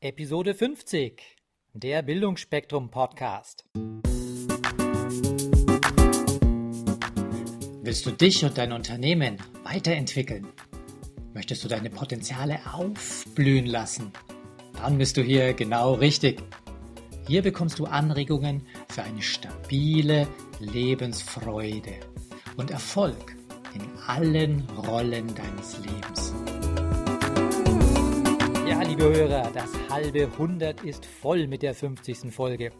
Episode 50, der Bildungsspektrum Podcast. Willst du dich und dein Unternehmen weiterentwickeln? Möchtest du deine Potenziale aufblühen lassen? Dann bist du hier genau richtig. Hier bekommst du Anregungen für eine stabile Lebensfreude und Erfolg in allen Rollen deines Lebens. Liebe Hörer, das halbe Hundert ist voll mit der 50. Folge.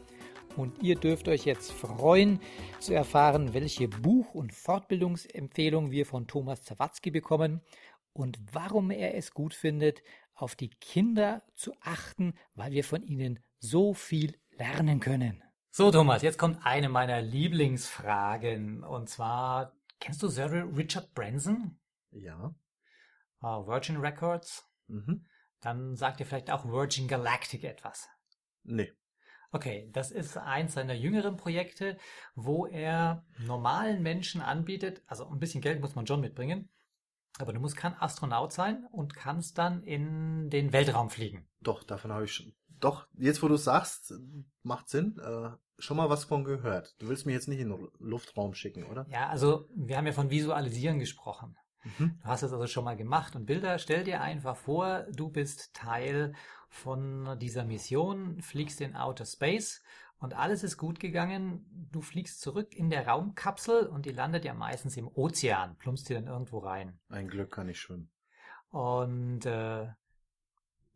Und ihr dürft euch jetzt freuen zu erfahren, welche Buch- und Fortbildungsempfehlung wir von Thomas Zawatzki bekommen und warum er es gut findet, auf die Kinder zu achten, weil wir von ihnen so viel lernen können. So, Thomas, jetzt kommt eine meiner Lieblingsfragen. Und zwar, kennst du Sir Richard Branson? Ja. Uh, Virgin Records? Mhm. Dann sagt dir vielleicht auch Virgin Galactic etwas. Nee. Okay, das ist eins seiner jüngeren Projekte, wo er normalen Menschen anbietet, also ein bisschen Geld muss man schon mitbringen, aber du musst kein Astronaut sein und kannst dann in den Weltraum fliegen. Doch, davon habe ich schon. Doch, jetzt wo du sagst, macht Sinn. Äh, schon mal was von gehört. Du willst mich jetzt nicht in den Luftraum schicken, oder? Ja, also wir haben ja von Visualisieren gesprochen. Mhm. Du hast es also schon mal gemacht und Bilder, stell dir einfach vor, du bist Teil von dieser Mission, fliegst in Outer Space und alles ist gut gegangen. Du fliegst zurück in der Raumkapsel und die landet ja meistens im Ozean, plumpst dir dann irgendwo rein. Ein Glück kann ich schwimmen. Und äh,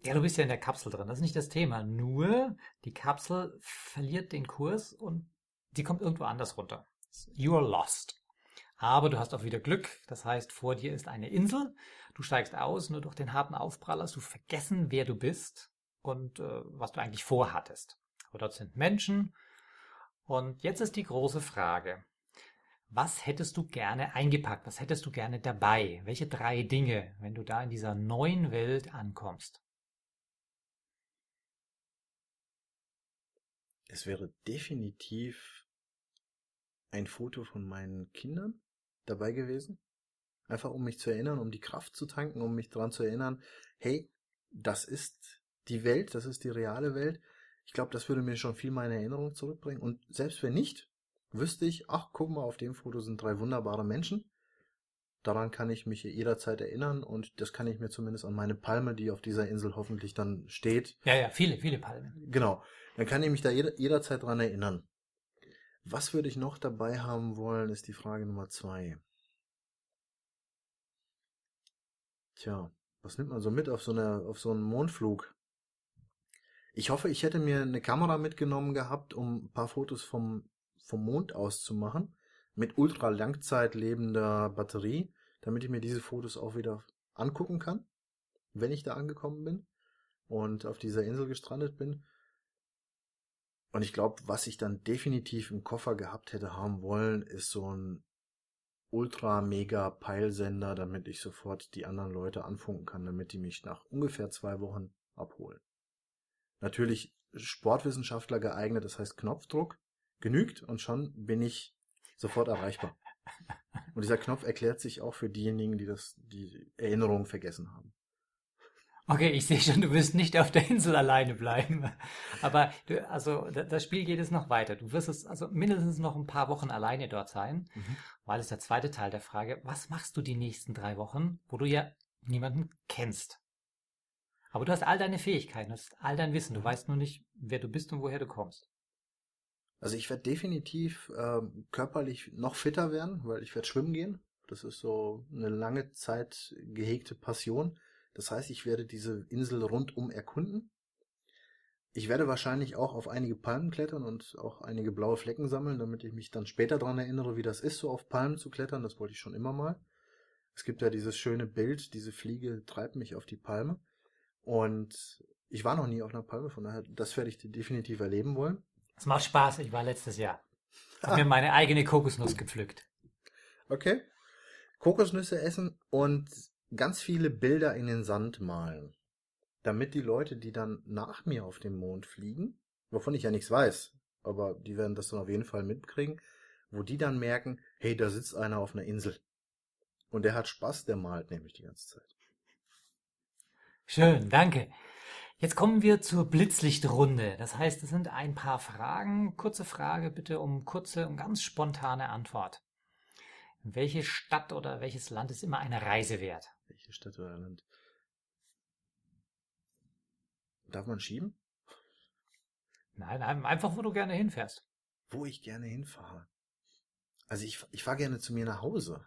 ja, du bist ja in der Kapsel drin, das ist nicht das Thema. Nur die Kapsel verliert den Kurs und die kommt irgendwo anders runter. You are lost. Aber du hast auch wieder Glück. Das heißt, vor dir ist eine Insel. Du steigst aus, nur durch den harten Aufprall hast du vergessen, wer du bist und äh, was du eigentlich vorhattest. Aber dort sind Menschen. Und jetzt ist die große Frage. Was hättest du gerne eingepackt? Was hättest du gerne dabei? Welche drei Dinge, wenn du da in dieser neuen Welt ankommst? Es wäre definitiv ein Foto von meinen Kindern dabei gewesen. Einfach um mich zu erinnern, um die Kraft zu tanken, um mich daran zu erinnern, hey, das ist die Welt, das ist die reale Welt. Ich glaube, das würde mir schon viel meine Erinnerung zurückbringen. Und selbst wenn nicht, wüsste ich, ach, guck mal, auf dem Foto sind drei wunderbare Menschen. Daran kann ich mich jederzeit erinnern und das kann ich mir zumindest an meine Palme, die auf dieser Insel hoffentlich dann steht. Ja, ja, viele, viele Palmen. Genau. Dann kann ich mich da jeder, jederzeit dran erinnern. Was würde ich noch dabei haben wollen, ist die Frage Nummer zwei. Tja, was nimmt man so mit auf so, eine, auf so einen Mondflug? Ich hoffe, ich hätte mir eine Kamera mitgenommen gehabt, um ein paar Fotos vom, vom Mond aus zu machen, mit ultra Langzeit lebender Batterie, damit ich mir diese Fotos auch wieder angucken kann, wenn ich da angekommen bin und auf dieser Insel gestrandet bin. Und ich glaube, was ich dann definitiv im Koffer gehabt hätte haben wollen, ist so ein ultra mega Peilsender, damit ich sofort die anderen Leute anfunken kann, damit die mich nach ungefähr zwei Wochen abholen. Natürlich Sportwissenschaftler geeignet, das heißt Knopfdruck genügt und schon bin ich sofort erreichbar. Und dieser Knopf erklärt sich auch für diejenigen, die das, die Erinnerungen vergessen haben. Okay, ich sehe schon, du wirst nicht auf der Insel alleine bleiben. Aber du, also das Spiel geht es noch weiter. Du wirst es also mindestens noch ein paar Wochen alleine dort sein, mhm. weil es der zweite Teil der Frage, was machst du die nächsten drei Wochen, wo du ja niemanden kennst? Aber du hast all deine Fähigkeiten, du hast all dein Wissen, du weißt nur nicht, wer du bist und woher du kommst. Also ich werde definitiv äh, körperlich noch fitter werden, weil ich werde schwimmen gehen. Das ist so eine lange Zeit gehegte Passion. Das heißt, ich werde diese Insel rundum erkunden. Ich werde wahrscheinlich auch auf einige Palmen klettern und auch einige blaue Flecken sammeln, damit ich mich dann später daran erinnere, wie das ist, so auf Palmen zu klettern. Das wollte ich schon immer mal. Es gibt ja dieses schöne Bild, diese Fliege treibt mich auf die Palme. Und ich war noch nie auf einer Palme, von daher, das werde ich definitiv erleben wollen. Es macht Spaß, ich war letztes Jahr. Hab mir meine eigene Kokosnuss gepflückt. Okay. Kokosnüsse essen und ganz viele Bilder in den Sand malen, damit die Leute, die dann nach mir auf dem Mond fliegen, wovon ich ja nichts weiß, aber die werden das dann auf jeden Fall mitkriegen, wo die dann merken, hey, da sitzt einer auf einer Insel. Und der hat Spaß, der malt nämlich die ganze Zeit. Schön, danke. Jetzt kommen wir zur Blitzlichtrunde. Das heißt, es sind ein paar Fragen. Kurze Frage bitte um kurze und ganz spontane Antwort. Welche Stadt oder welches Land ist immer eine Reise wert? Welche Stadt oder Land? Darf man schieben? Nein, einfach wo du gerne hinfährst. Wo ich gerne hinfahre. Also ich, ich fahre gerne zu mir nach Hause.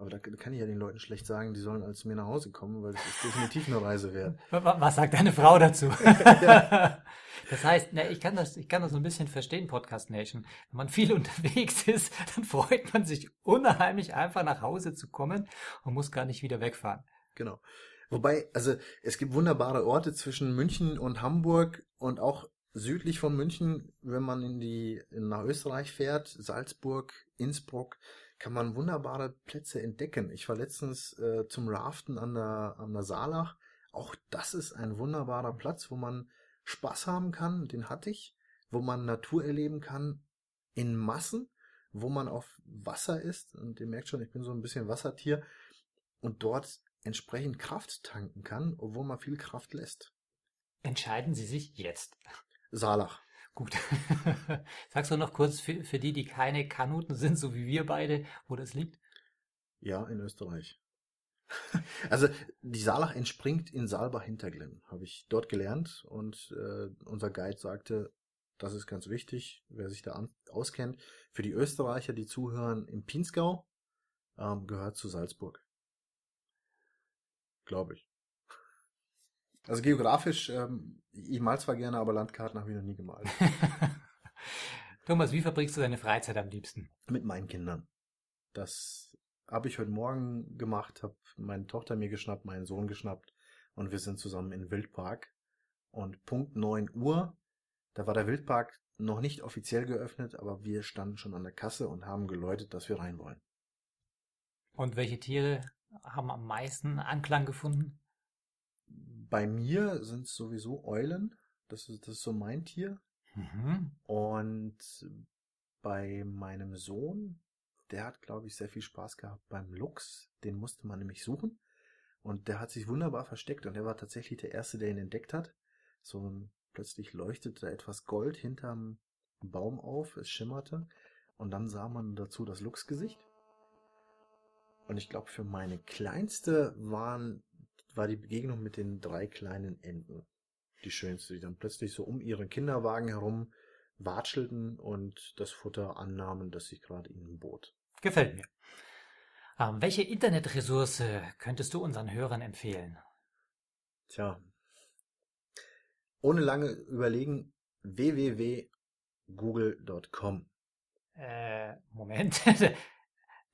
Aber da kann ich ja den Leuten schlecht sagen, die sollen als mir nach Hause kommen, weil es ist definitiv eine Reise wert. Was sagt deine Frau dazu? ja. Das heißt, ne, ich kann das, ich kann das so ein bisschen verstehen, Podcast Nation. Wenn man viel unterwegs ist, dann freut man sich unheimlich einfach nach Hause zu kommen und muss gar nicht wieder wegfahren. Genau. Wobei, also es gibt wunderbare Orte zwischen München und Hamburg und auch südlich von München, wenn man in die in, nach Österreich fährt, Salzburg, Innsbruck, kann man wunderbare Plätze entdecken. Ich war letztens äh, zum Raften an der an der Saalach. Auch das ist ein wunderbarer Platz, wo man Spaß haben kann. Den hatte ich, wo man Natur erleben kann in Massen, wo man auf Wasser ist. Und ihr merkt schon, ich bin so ein bisschen Wassertier und dort entsprechend Kraft tanken kann, obwohl man viel Kraft lässt. Entscheiden Sie sich jetzt. Saalach. Gut. Sagst du noch kurz für, für die, die keine Kanuten sind, so wie wir beide, wo das liegt? Ja, in Österreich. Also die Saalach entspringt in Saalbach-Hinterglemm, habe ich dort gelernt und äh, unser Guide sagte, das ist ganz wichtig, wer sich da auskennt. Für die Österreicher, die zuhören, im Pinzgau ähm, gehört zu Salzburg. Glaube ich. Also geografisch, ähm, ich mal zwar gerne, aber Landkarten habe ich noch nie gemalt. Thomas, wie verbringst du deine Freizeit am liebsten? Mit meinen Kindern. Das habe ich heute Morgen gemacht, habe meine Tochter mir geschnappt, meinen Sohn geschnappt und wir sind zusammen in Wildpark. Und Punkt 9 Uhr, da war der Wildpark noch nicht offiziell geöffnet, aber wir standen schon an der Kasse und haben geläutet, dass wir rein wollen. Und welche Tiere haben am meisten Anklang gefunden? Bei mir sind es sowieso Eulen. Das ist, das ist so mein Tier. Mhm. Und bei meinem Sohn, der hat, glaube ich, sehr viel Spaß gehabt beim Luchs. Den musste man nämlich suchen. Und der hat sich wunderbar versteckt und der war tatsächlich der Erste, der ihn entdeckt hat. So ein, plötzlich leuchtete da etwas Gold hinterm Baum auf, es schimmerte. Und dann sah man dazu das Luchsgesicht. Und ich glaube, für meine kleinste waren war die Begegnung mit den drei kleinen Enten die schönste, die dann plötzlich so um ihren Kinderwagen herum watschelten und das Futter annahmen, das sich gerade ihnen bot. Gefällt mir. Ähm, welche Internetressource könntest du unseren Hörern empfehlen? Tja, ohne lange überlegen, www.google.com. Äh, Moment.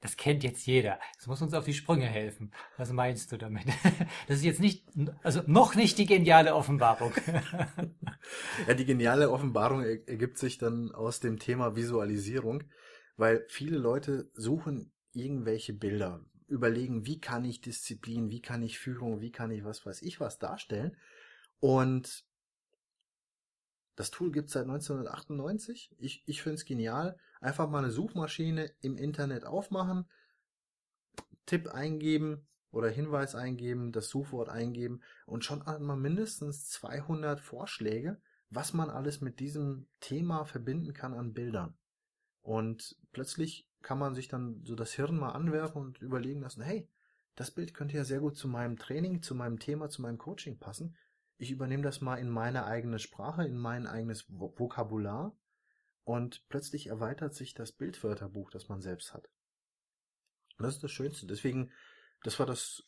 Das kennt jetzt jeder. Das muss uns auf die Sprünge helfen. Was meinst du damit? Das ist jetzt nicht, also noch nicht die geniale Offenbarung. Ja, die geniale Offenbarung ergibt sich dann aus dem Thema Visualisierung, weil viele Leute suchen irgendwelche Bilder, überlegen, wie kann ich Disziplin, wie kann ich Führung, wie kann ich was weiß ich was darstellen. Und das Tool gibt es seit 1998. Ich, ich finde es genial. Einfach mal eine Suchmaschine im Internet aufmachen, Tipp eingeben oder Hinweis eingeben, das Suchwort eingeben und schon hat man mindestens 200 Vorschläge, was man alles mit diesem Thema verbinden kann an Bildern. Und plötzlich kann man sich dann so das Hirn mal anwerfen und überlegen lassen, hey, das Bild könnte ja sehr gut zu meinem Training, zu meinem Thema, zu meinem Coaching passen. Ich übernehme das mal in meine eigene Sprache, in mein eigenes Vokabular und plötzlich erweitert sich das Bildwörterbuch, das man selbst hat. Und das ist das Schönste. Deswegen, das war das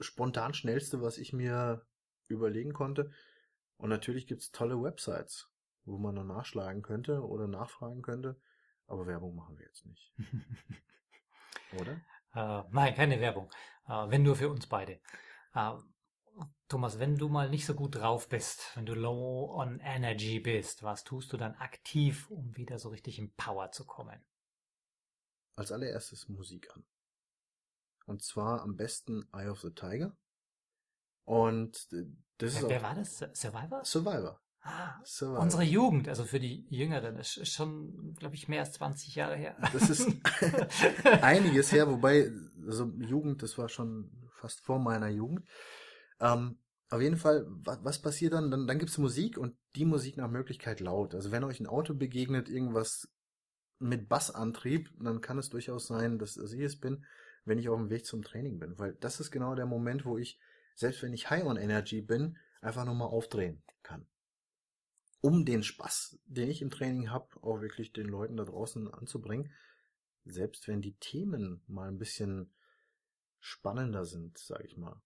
spontan schnellste, was ich mir überlegen konnte. Und natürlich gibt's tolle Websites, wo man dann nachschlagen könnte oder nachfragen könnte. Aber Werbung machen wir jetzt nicht. Oder? Äh, nein, keine Werbung. Äh, wenn nur für uns beide. Äh, Thomas, wenn du mal nicht so gut drauf bist, wenn du low on energy bist, was tust du dann aktiv, um wieder so richtig in Power zu kommen? Als allererstes Musik an. Und zwar am besten Eye of the Tiger. Und äh, das wer, ist. Wer war das? Survivor? Survivor. Ah, Survivor. Unsere Jugend, also für die Jüngeren, ist schon, glaube ich, mehr als 20 Jahre her. Das ist einiges her, wobei, also Jugend, das war schon fast vor meiner Jugend. Ähm, auf jeden Fall, was, passiert dann? Dann, dann gibt's Musik und die Musik nach Möglichkeit laut. Also wenn euch ein Auto begegnet, irgendwas mit Bassantrieb, dann kann es durchaus sein, dass ich es bin, wenn ich auf dem Weg zum Training bin. Weil das ist genau der Moment, wo ich, selbst wenn ich high on energy bin, einfach nur mal aufdrehen kann. Um den Spaß, den ich im Training habe, auch wirklich den Leuten da draußen anzubringen. Selbst wenn die Themen mal ein bisschen spannender sind, sage ich mal.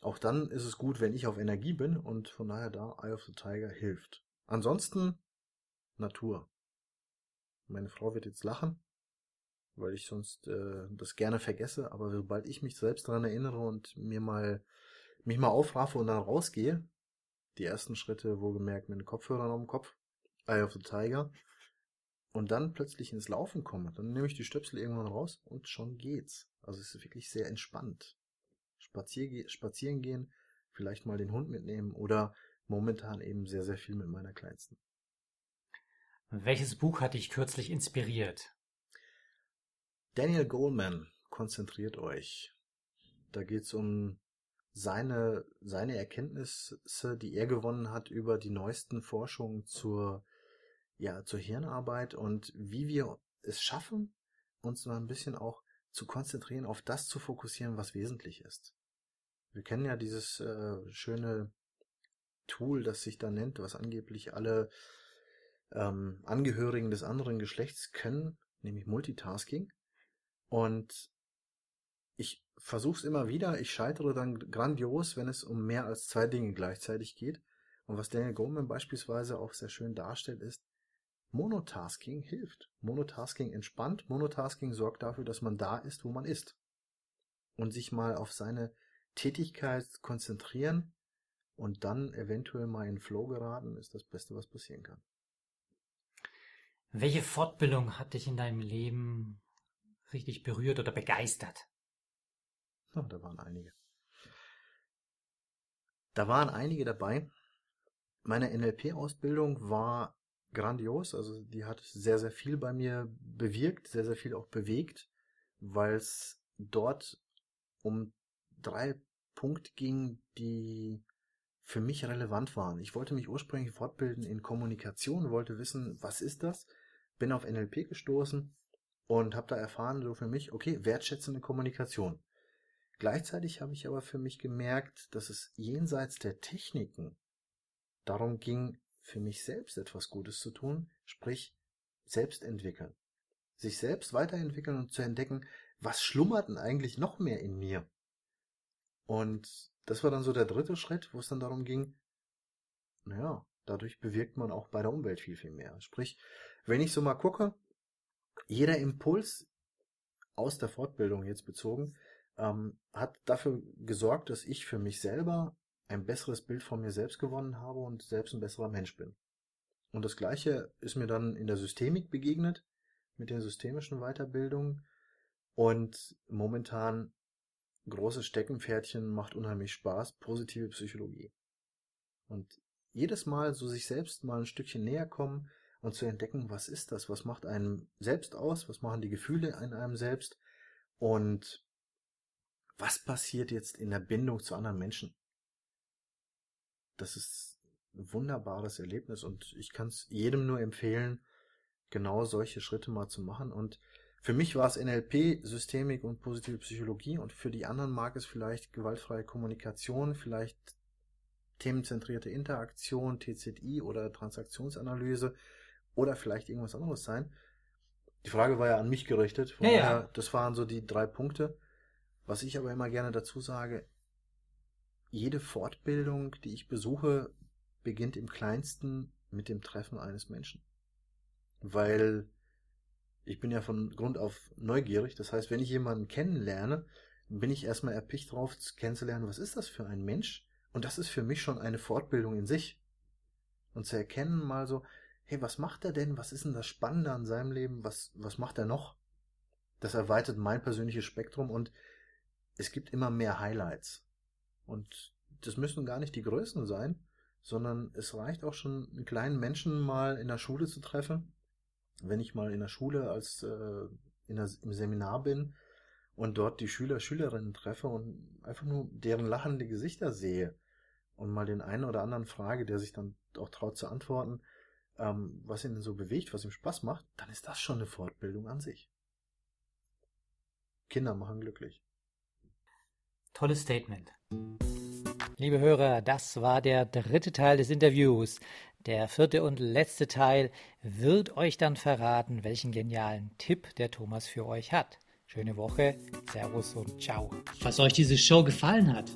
Auch dann ist es gut, wenn ich auf Energie bin und von daher da Eye of the Tiger hilft. Ansonsten Natur. Meine Frau wird jetzt lachen, weil ich sonst äh, das gerne vergesse, aber sobald ich mich selbst daran erinnere und mir mal mich mal aufraffe und dann rausgehe, die ersten Schritte wohlgemerkt mit den Kopfhörern am Kopf, Eye of the Tiger, und dann plötzlich ins Laufen komme, dann nehme ich die Stöpsel irgendwann raus und schon geht's. Also es ist wirklich sehr entspannt. Spazier spazieren gehen, vielleicht mal den Hund mitnehmen oder momentan eben sehr, sehr viel mit meiner Kleinsten. Welches Buch hat dich kürzlich inspiriert? Daniel Goleman, konzentriert euch. Da geht es um seine, seine Erkenntnisse, die er gewonnen hat über die neuesten Forschungen zur, ja, zur Hirnarbeit und wie wir es schaffen, uns mal ein bisschen auch zu konzentrieren, auf das zu fokussieren, was wesentlich ist. Wir kennen ja dieses äh, schöne Tool, das sich da nennt, was angeblich alle ähm, Angehörigen des anderen Geschlechts können, nämlich Multitasking. Und ich versuche es immer wieder, ich scheitere dann grandios, wenn es um mehr als zwei Dinge gleichzeitig geht. Und was Daniel Goleman beispielsweise auch sehr schön darstellt, ist, Monotasking hilft. Monotasking entspannt. Monotasking sorgt dafür, dass man da ist, wo man ist. Und sich mal auf seine Tätigkeit konzentrieren und dann eventuell mal in Flow geraten, ist das Beste, was passieren kann. Welche Fortbildung hat dich in deinem Leben richtig berührt oder begeistert? Oh, da waren einige. Da waren einige dabei. Meine NLP-Ausbildung war grandios. Also die hat sehr, sehr viel bei mir bewirkt, sehr, sehr viel auch bewegt, weil es dort um drei Punkte ging, die für mich relevant waren. Ich wollte mich ursprünglich fortbilden in Kommunikation, wollte wissen, was ist das? Bin auf NLP gestoßen und habe da erfahren, so für mich, okay, wertschätzende Kommunikation. Gleichzeitig habe ich aber für mich gemerkt, dass es jenseits der Techniken darum ging, für mich selbst etwas Gutes zu tun, sprich selbst entwickeln. Sich selbst weiterentwickeln und zu entdecken, was schlummert denn eigentlich noch mehr in mir? Und das war dann so der dritte Schritt, wo es dann darum ging, naja, dadurch bewirkt man auch bei der Umwelt viel, viel mehr. Sprich, wenn ich so mal gucke, jeder Impuls aus der Fortbildung jetzt bezogen, ähm, hat dafür gesorgt, dass ich für mich selber ein besseres Bild von mir selbst gewonnen habe und selbst ein besserer Mensch bin. Und das gleiche ist mir dann in der Systemik begegnet, mit den systemischen Weiterbildungen. Und momentan großes Steckenpferdchen macht unheimlich Spaß, positive Psychologie. Und jedes Mal so sich selbst mal ein Stückchen näher kommen und zu entdecken, was ist das, was macht einem selbst aus, was machen die Gefühle in einem selbst und was passiert jetzt in der Bindung zu anderen Menschen das ist ein wunderbares Erlebnis und ich kann es jedem nur empfehlen, genau solche Schritte mal zu machen. Und für mich war es NLP, Systemik und positive Psychologie und für die anderen mag es vielleicht gewaltfreie Kommunikation, vielleicht themenzentrierte Interaktion, TZI oder Transaktionsanalyse oder vielleicht irgendwas anderes sein. Die Frage war ja an mich gerichtet. Von ja, daher, ja. Das waren so die drei Punkte. Was ich aber immer gerne dazu sage, jede Fortbildung, die ich besuche, beginnt im kleinsten mit dem Treffen eines Menschen. Weil ich bin ja von Grund auf neugierig. Das heißt, wenn ich jemanden kennenlerne, bin ich erstmal erpicht drauf, kennenzulernen, was ist das für ein Mensch? Und das ist für mich schon eine Fortbildung in sich. Und zu erkennen mal so, hey, was macht er denn? Was ist denn das Spannende an seinem Leben? Was, was macht er noch? Das erweitert mein persönliches Spektrum und es gibt immer mehr Highlights. Und das müssen gar nicht die Größen sein, sondern es reicht auch schon, einen kleinen Menschen mal in der Schule zu treffen. Wenn ich mal in der Schule als äh, in der, im Seminar bin und dort die Schüler, Schülerinnen treffe und einfach nur deren lachende Gesichter sehe und mal den einen oder anderen frage, der sich dann auch traut zu antworten, ähm, was ihn so bewegt, was ihm Spaß macht, dann ist das schon eine Fortbildung an sich. Kinder machen glücklich. Tolles Statement. Liebe Hörer, das war der dritte Teil des Interviews. Der vierte und letzte Teil wird euch dann verraten, welchen genialen Tipp der Thomas für euch hat. Schöne Woche, Servus und Ciao. Falls euch diese Show gefallen hat,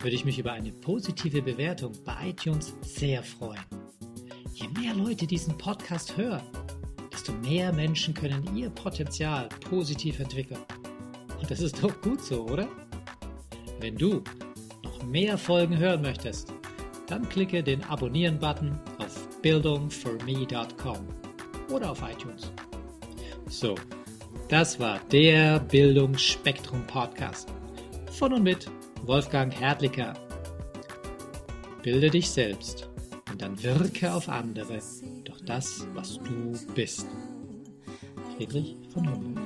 würde ich mich über eine positive Bewertung bei iTunes sehr freuen. Je mehr Leute diesen Podcast hören, desto mehr Menschen können ihr Potenzial positiv entwickeln. Und das ist doch gut so, oder? Wenn du noch mehr Folgen hören möchtest, dann klicke den Abonnieren-Button auf bildungforme.com oder auf iTunes. So, das war der Bildungsspektrum Podcast von und mit Wolfgang Hertlicker. Bilde dich selbst und dann wirke auf andere durch das, was du bist. Friedrich von Humboldt.